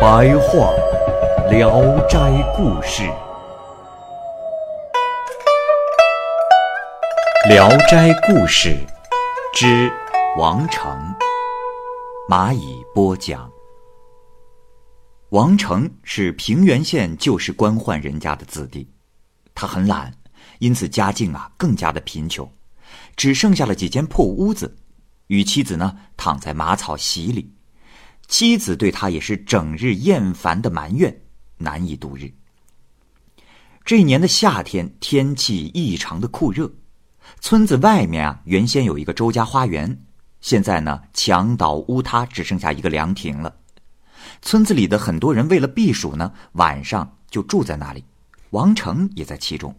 白话《聊斋故事》，《聊斋故事》之王成，蚂蚁播讲。王成是平原县旧时官宦人家的子弟，他很懒，因此家境啊更加的贫穷，只剩下了几间破屋子，与妻子呢躺在马草席里，妻子对他也是整日厌烦的埋怨，难以度日。这一年的夏天天气异常的酷热，村子外面啊原先有一个周家花园，现在呢墙倒屋塌，只剩下一个凉亭了。村子里的很多人为了避暑呢，晚上就住在那里。王成也在其中。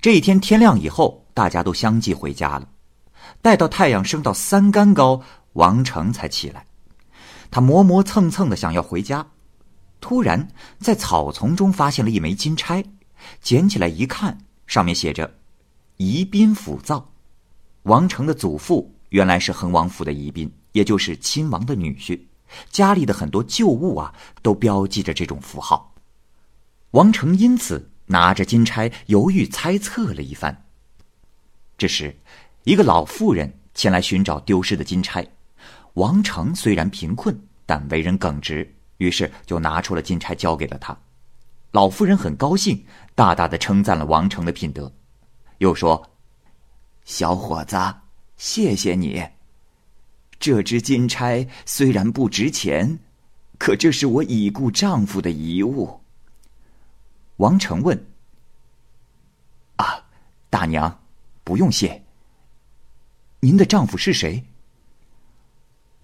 这一天天亮以后，大家都相继回家了。待到太阳升到三竿高，王成才起来。他磨磨蹭蹭的想要回家，突然在草丛中发现了一枚金钗，捡起来一看，上面写着“宜宾府造”。王成的祖父原来是恒王府的宜宾，也就是亲王的女婿。家里的很多旧物啊，都标记着这种符号。王成因此拿着金钗，犹豫猜测了一番。这时，一个老妇人前来寻找丢失的金钗。王成虽然贫困，但为人耿直，于是就拿出了金钗交给了他。老妇人很高兴，大大的称赞了王成的品德，又说：“小伙子，谢谢你。”这只金钗虽然不值钱，可这是我已故丈夫的遗物。王成问：“啊，大娘，不用谢。您的丈夫是谁？”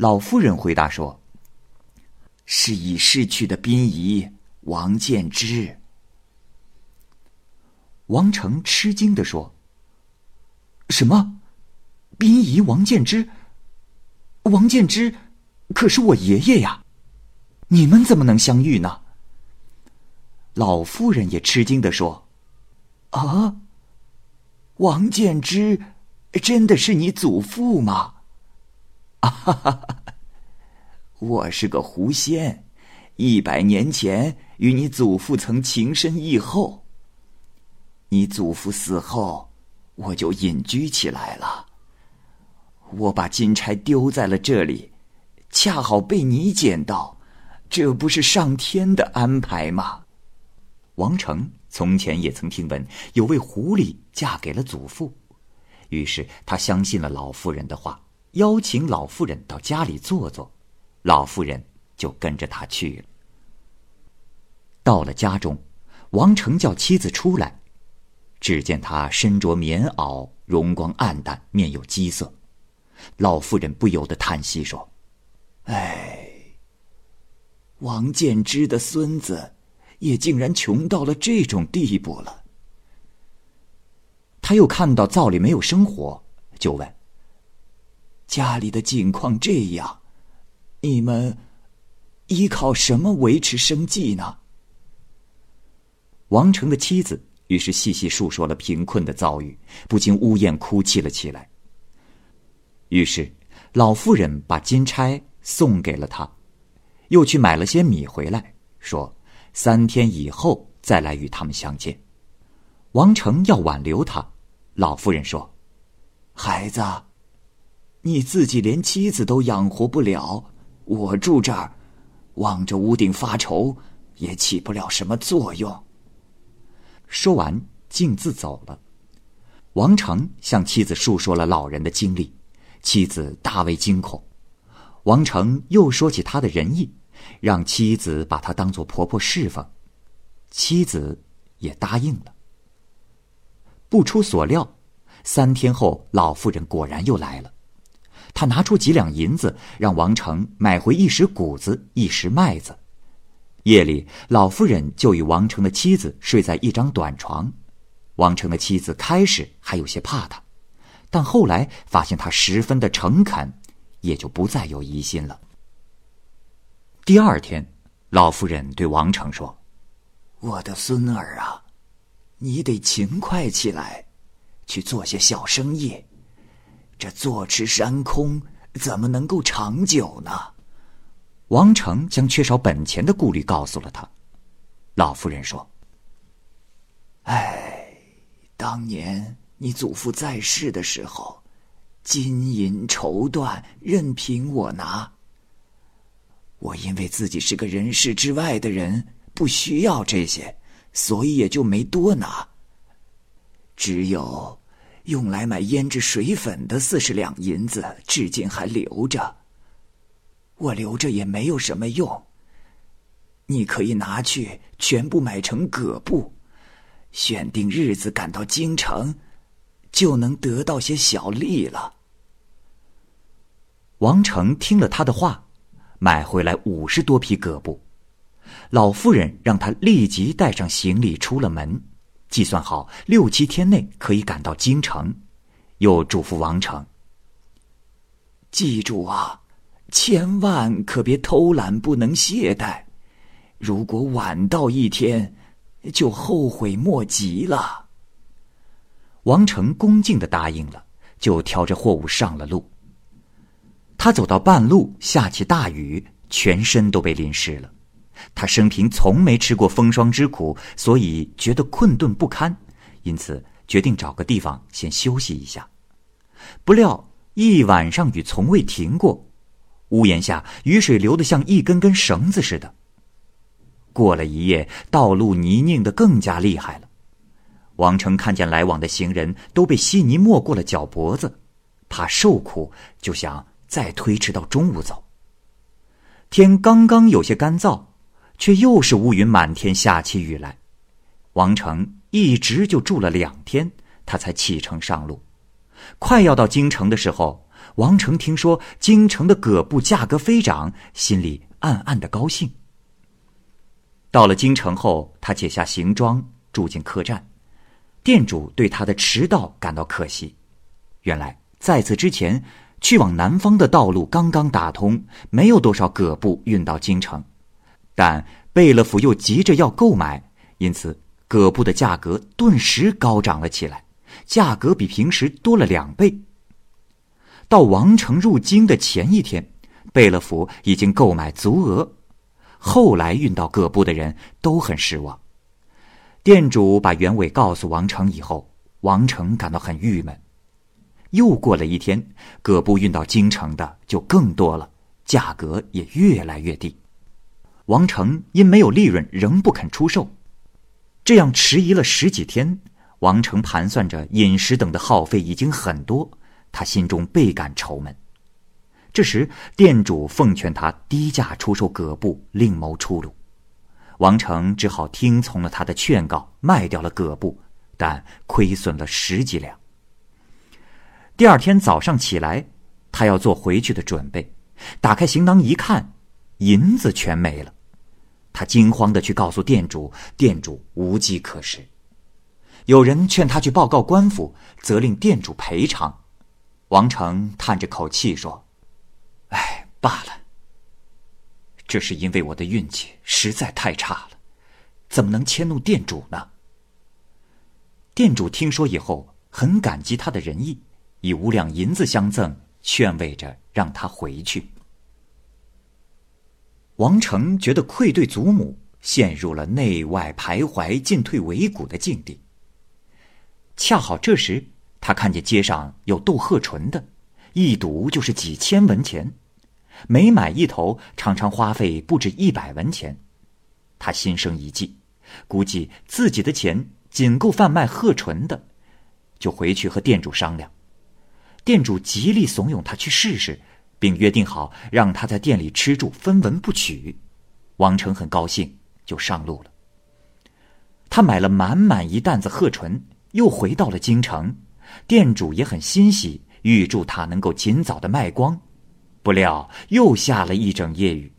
老夫人回答说：“是已逝去的宾仪王建之。”王成吃惊的说：“什么？宾仪王建之？”王建之，可是我爷爷呀！你们怎么能相遇呢？老妇人也吃惊的说：“啊，王建之真的是你祖父吗？”啊哈哈！我是个狐仙，一百年前与你祖父曾情深意厚。你祖父死后，我就隐居起来了。我把金钗丢在了这里，恰好被你捡到，这不是上天的安排吗？王成从前也曾听闻有位狐狸嫁给了祖父，于是他相信了老妇人的话，邀请老妇人到家里坐坐，老妇人就跟着他去了。到了家中，王成叫妻子出来，只见他身着棉袄，容光暗淡，面有饥色。老妇人不由得叹息说：“哎，王建之的孙子，也竟然穷到了这种地步了。”他又看到灶里没有生火，就问：“家里的境况这样，你们依靠什么维持生计呢？”王成的妻子于是细细述说了贫困的遭遇，不禁呜咽哭泣了起来。于是，老妇人把金钗送给了他，又去买了些米回来，说三天以后再来与他们相见。王成要挽留他，老妇人说：“孩子，你自己连妻子都养活不了，我住这儿，望着屋顶发愁，也起不了什么作用。”说完，径自走了。王成向妻子述说了老人的经历。妻子大为惊恐，王成又说起他的仁义，让妻子把他当做婆婆侍奉，妻子也答应了。不出所料，三天后老妇人果然又来了。他拿出几两银子，让王成买回一石谷子、一石麦子。夜里，老夫人就与王成的妻子睡在一张短床。王成的妻子开始还有些怕他，但后来发现他十分的诚恳，也就不再有疑心了。第二天，老夫人对王成说：“我的孙儿啊，你得勤快起来，去做些小生意。这坐吃山空怎么能够长久呢？”王成将缺少本钱的顾虑告诉了他。老妇人说：“哎，当年你祖父在世的时候，金银绸缎任凭我拿。我因为自己是个人世之外的人，不需要这些，所以也就没多拿。只有用来买胭脂水粉的四十两银子，至今还留着。”我留着也没有什么用。你可以拿去全部买成葛布，选定日子赶到京城，就能得到些小利了。王成听了他的话，买回来五十多匹葛布。老妇人让他立即带上行李出了门，计算好六七天内可以赶到京城，又嘱咐王成：“记住啊。”千万可别偷懒，不能懈怠。如果晚到一天，就后悔莫及了。王成恭敬的答应了，就挑着货物上了路。他走到半路，下起大雨，全身都被淋湿了。他生平从没吃过风霜之苦，所以觉得困顿不堪，因此决定找个地方先休息一下。不料一晚上雨从未停过。屋檐下雨水流得像一根根绳子似的。过了一夜，道路泥泞的更加厉害了。王成看见来往的行人都被稀泥没过了脚脖子，怕受苦，就想再推迟到中午走。天刚刚有些干燥，却又是乌云满天，下起雨来。王成一直就住了两天，他才启程上路。快要到京城的时候。王成听说京城的葛布价格飞涨，心里暗暗的高兴。到了京城后，他解下行装，住进客栈。店主对他的迟到感到可惜。原来在此之前，去往南方的道路刚刚打通，没有多少葛布运到京城。但贝勒府又急着要购买，因此葛布的价格顿时高涨了起来，价格比平时多了两倍。到王成入京的前一天，贝勒府已经购买足额。后来运到葛布的人都很失望。店主把原委告诉王成以后，王成感到很郁闷。又过了一天，葛布运到京城的就更多了，价格也越来越低。王成因没有利润，仍不肯出售。这样迟疑了十几天，王成盘算着饮食等的耗费已经很多。他心中倍感愁闷。这时，店主奉劝他低价出售葛布，另谋出路。王成只好听从了他的劝告，卖掉了葛布，但亏损了十几两。第二天早上起来，他要做回去的准备，打开行囊一看，银子全没了。他惊慌的去告诉店主，店主无计可施。有人劝他去报告官府，责令店主赔偿。王成叹着口气说：“哎，罢了。这是因为我的运气实在太差了，怎么能迁怒店主呢？”店主听说以后，很感激他的仁义，以五两银子相赠，劝慰着让他回去。王成觉得愧对祖母，陷入了内外徘徊、进退维谷的境地。恰好这时。他看见街上有斗鹤唇的，一赌就是几千文钱，每买一头常常花费不止一百文钱。他心生一计，估计自己的钱仅够贩卖鹤唇的，就回去和店主商量。店主极力怂恿他去试试，并约定好让他在店里吃住分文不取。王成很高兴，就上路了。他买了满满一担子鹤唇，又回到了京城。店主也很欣喜，预祝他能够尽早的卖光。不料又下了一整夜雨，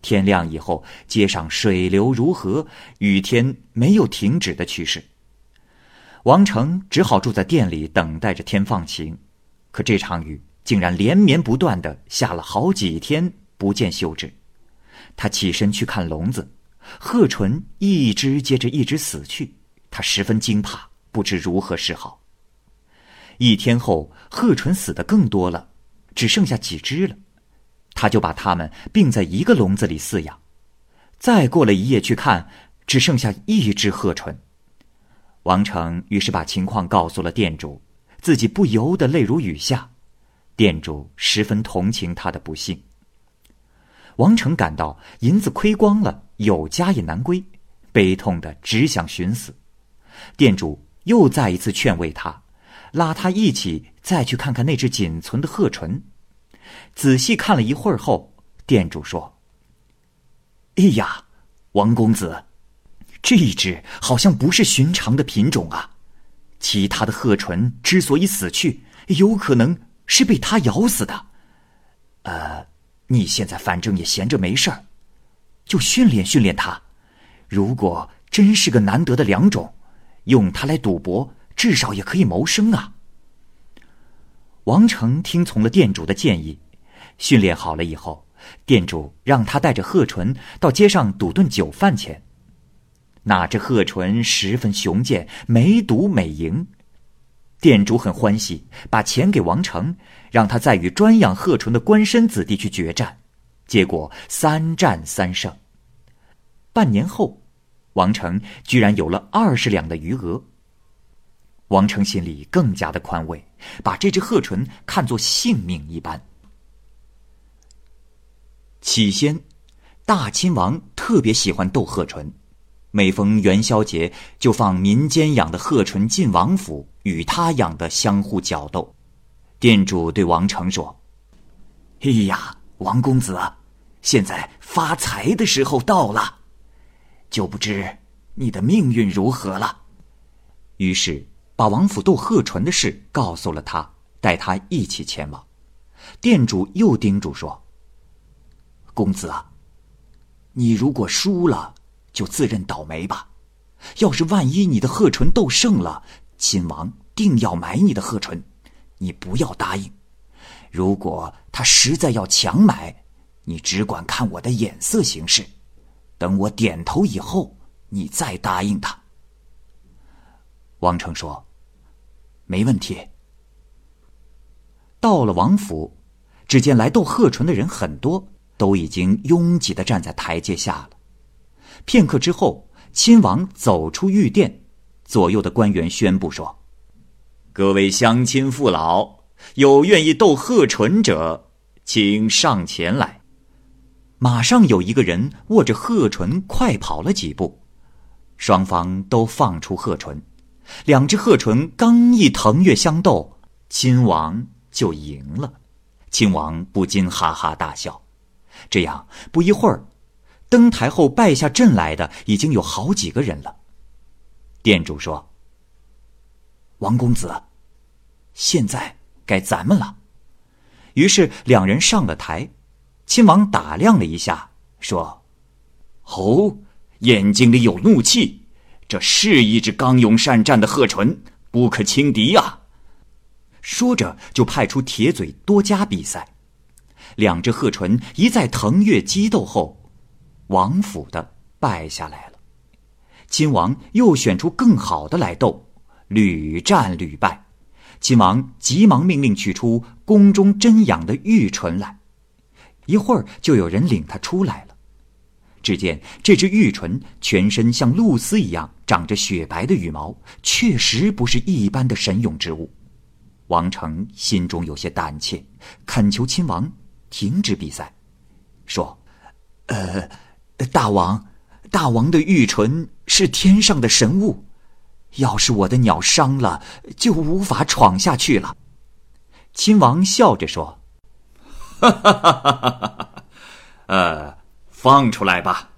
天亮以后，街上水流如河，雨天没有停止的趋势。王成只好住在店里等待着天放晴，可这场雨竟然连绵不断的下了好几天，不见休止。他起身去看笼子，鹤唇一只接着一只死去，他十分惊怕，不知如何是好。一天后，鹤唇死的更多了。只剩下几只了，他就把它们并在一个笼子里饲养。再过了一夜去看，只剩下一只鹤鹑。王成于是把情况告诉了店主，自己不由得泪如雨下。店主十分同情他的不幸。王成感到银子亏光了，有家也难归，悲痛的只想寻死。店主又再一次劝慰他。拉他一起再去看看那只仅存的鹤鹑。仔细看了一会儿后，店主说：“哎呀，王公子，这一只好像不是寻常的品种啊！其他的鹤鹑之所以死去，有可能是被它咬死的。呃，你现在反正也闲着没事儿，就训练训练它。如果真是个难得的良种，用它来赌博。”至少也可以谋生啊！王成听从了店主的建议，训练好了以后，店主让他带着鹤鹑到街上赌顿酒饭钱。哪知鹤鹑十分雄健，每赌每赢，店主很欢喜，把钱给王成，让他再与专养鹤鹑的官绅子弟去决战。结果三战三胜。半年后，王成居然有了二十两的余额。王成心里更加的宽慰，把这只鹤鹑看作性命一般。起先，大亲王特别喜欢斗鹤唇，每逢元宵节就放民间养的鹤鹑进王府，与他养的相互角斗。店主对王成说：“哎呀，王公子，现在发财的时候到了，就不知你的命运如何了。”于是。把王府斗鹤鹑的事告诉了他，带他一起前往。店主又叮嘱说：“公子啊，你如果输了，就自认倒霉吧。要是万一你的鹤鹑斗胜了，亲王定要买你的鹤鹑，你不要答应。如果他实在要强买，你只管看我的眼色行事。等我点头以后，你再答应他。”王成说：“没问题。”到了王府，只见来斗鹤鹑的人很多，都已经拥挤的站在台阶下了。片刻之后，亲王走出御殿，左右的官员宣布说：“各位乡亲父老，有愿意斗鹤鹑者，请上前来。”马上有一个人握着鹤鹑快跑了几步，双方都放出鹤鹑。两只鹤鹑刚一腾跃相斗，亲王就赢了。亲王不禁哈哈大笑。这样不一会儿，登台后败下阵来的已经有好几个人了。店主说：“王公子，现在该咱们了。”于是两人上了台。亲王打量了一下，说：“哦，眼睛里有怒气。”这是一只刚勇善战的鹤唇，不可轻敌呀！说着，就派出铁嘴多加比赛。两只鹤唇一再腾跃激斗后，王府的败下来了。亲王又选出更好的来斗，屡战屡败。亲王急忙命令取出宫中珍养的玉鹑来，一会儿就有人领他出来了。只见这只玉鹑全身像露丝一样长着雪白的羽毛，确实不是一般的神勇之物。王成心中有些胆怯，恳求亲王停止比赛，说：“呃，大王，大王的玉唇是天上的神物，要是我的鸟伤了，就无法闯下去了。”亲王笑着说：“哈哈哈哈哈哈，呃。”放出来吧。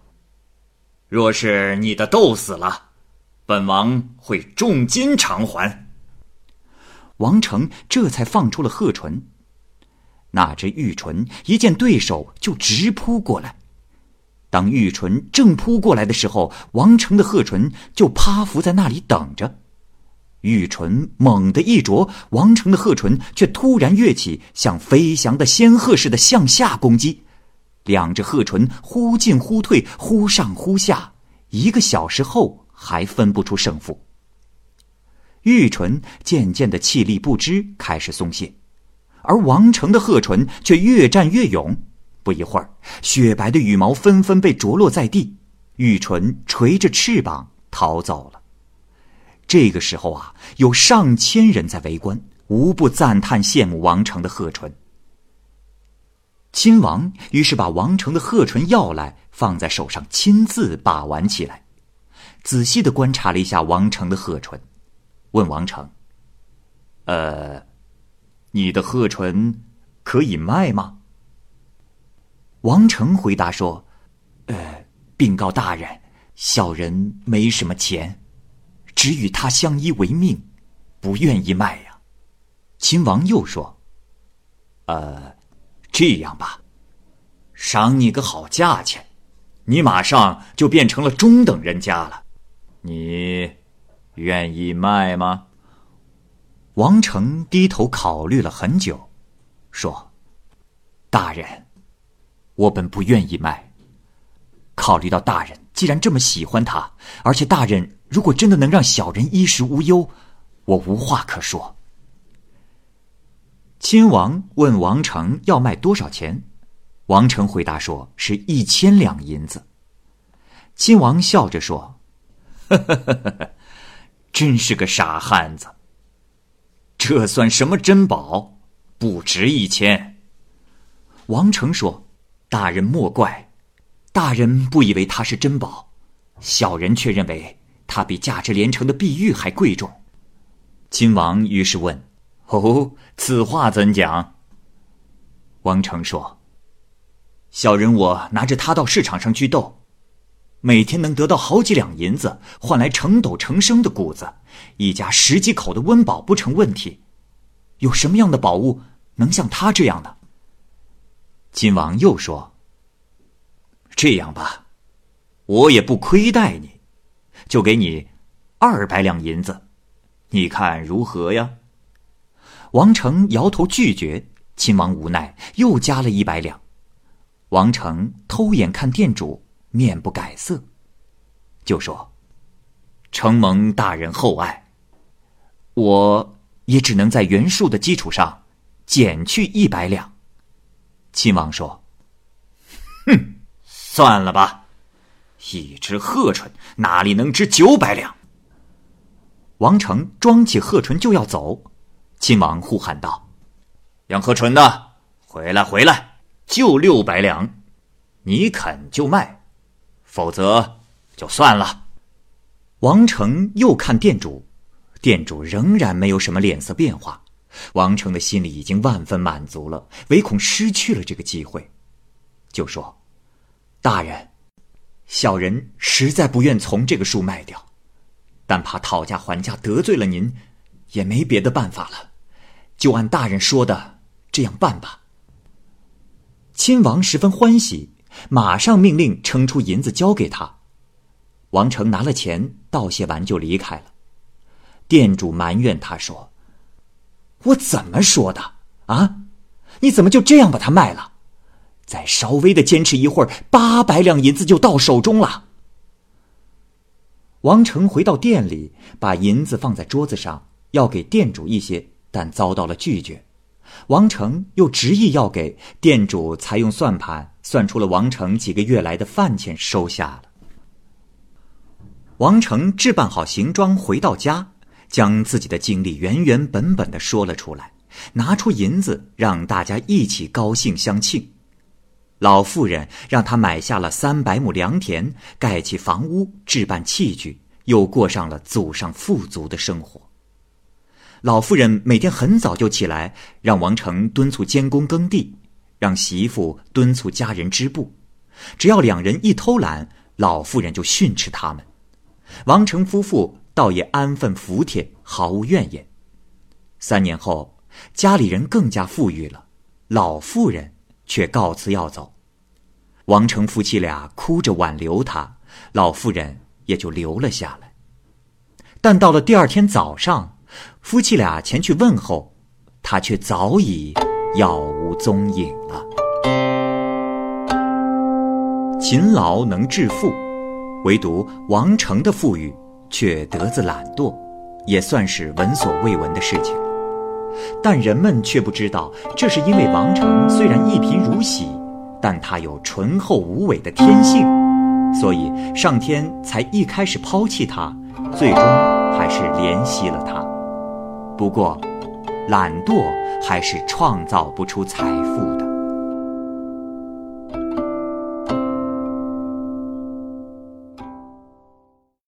若是你的斗死了，本王会重金偿还。王成这才放出了鹤唇。那只玉唇一见对手就直扑过来。当玉纯正扑过来的时候，王成的鹤唇就趴伏在那里等着。玉纯猛地一啄，王成的鹤唇却突然跃起，像飞翔的仙鹤似的向下攻击。两只鹤唇忽进忽退，忽上忽下，一个小时后还分不出胜负。玉纯渐渐的气力不支，开始松懈，而王成的鹤唇却越战越勇。不一会儿，雪白的羽毛纷纷被着落在地，玉纯垂着翅膀逃走了。这个时候啊，有上千人在围观，无不赞叹羡慕王成的鹤唇。亲王于是把王成的鹤唇要来，放在手上，亲自把玩起来，仔细的观察了一下王成的鹤唇，问王成：“呃，你的鹤唇可以卖吗？”王成回答说：“呃，禀告大人，小人没什么钱。”只与他相依为命，不愿意卖呀。秦王又说：“呃，这样吧，赏你个好价钱，你马上就变成了中等人家了。你愿意卖吗？”王成低头考虑了很久，说：“大人，我本不愿意卖。考虑到大人既然这么喜欢他，而且大人……”如果真的能让小人衣食无忧，我无话可说。亲王问王成要卖多少钱，王成回答说是一千两银子。亲王笑着说：“呵呵呵呵真是个傻汉子。这算什么珍宝？不值一千。”王成说：“大人莫怪，大人不以为它是珍宝，小人却认为。”它比价值连城的碧玉还贵重。亲王于是问：“哦，此话怎讲？”王成说：“小人我拿着它到市场上去斗，每天能得到好几两银子，换来成斗成升的谷子，一家十几口的温饱不成问题。有什么样的宝物能像他这样的？”亲王又说：“这样吧，我也不亏待你。”就给你二百两银子，你看如何呀？王成摇头拒绝。亲王无奈，又加了一百两。王成偷眼看店主，面不改色，就说：“承蒙大人厚爱，我也只能在原数的基础上减去一百两。”亲王说：“哼，算了吧。”一只鹤唇哪里能值九百两？王成装起鹤唇就要走，亲王呼喊道：“养鹤唇的，回来回来，就六百两，你肯就卖，否则就算了。”王成又看店主，店主仍然没有什么脸色变化。王成的心里已经万分满足了，唯恐失去了这个机会，就说：“大人。”小人实在不愿从这个树卖掉，但怕讨价还价得罪了您，也没别的办法了，就按大人说的这样办吧。亲王十分欢喜，马上命令称出银子交给他。王成拿了钱，道谢完就离开了。店主埋怨他说：“我怎么说的啊？你怎么就这样把它卖了？”再稍微的坚持一会儿，八百两银子就到手中了。王成回到店里，把银子放在桌子上，要给店主一些，但遭到了拒绝。王成又执意要给店主，才用算盘算出了王成几个月来的饭钱，收下了。王成置办好行装，回到家，将自己的经历原原本本的说了出来，拿出银子，让大家一起高兴相庆。老妇人让他买下了三百亩良田，盖起房屋，置办器具，又过上了祖上富足的生活。老妇人每天很早就起来，让王成敦促监工耕地，让媳妇敦促家人织布。只要两人一偷懒，老妇人就训斥他们。王成夫妇倒也安分服帖，毫无怨言。三年后，家里人更加富裕了，老妇人却告辞要走。王成夫妻俩哭着挽留他，老妇人也就留了下来。但到了第二天早上，夫妻俩前去问候，他却早已杳无踪影了。勤劳能致富，唯独王成的富裕却得自懒惰，也算是闻所未闻的事情。但人们却不知道，这是因为王成虽然一贫如洗。但他有醇厚无伪的天性，所以上天才一开始抛弃他，最终还是怜惜了他。不过，懒惰还是创造不出财富的。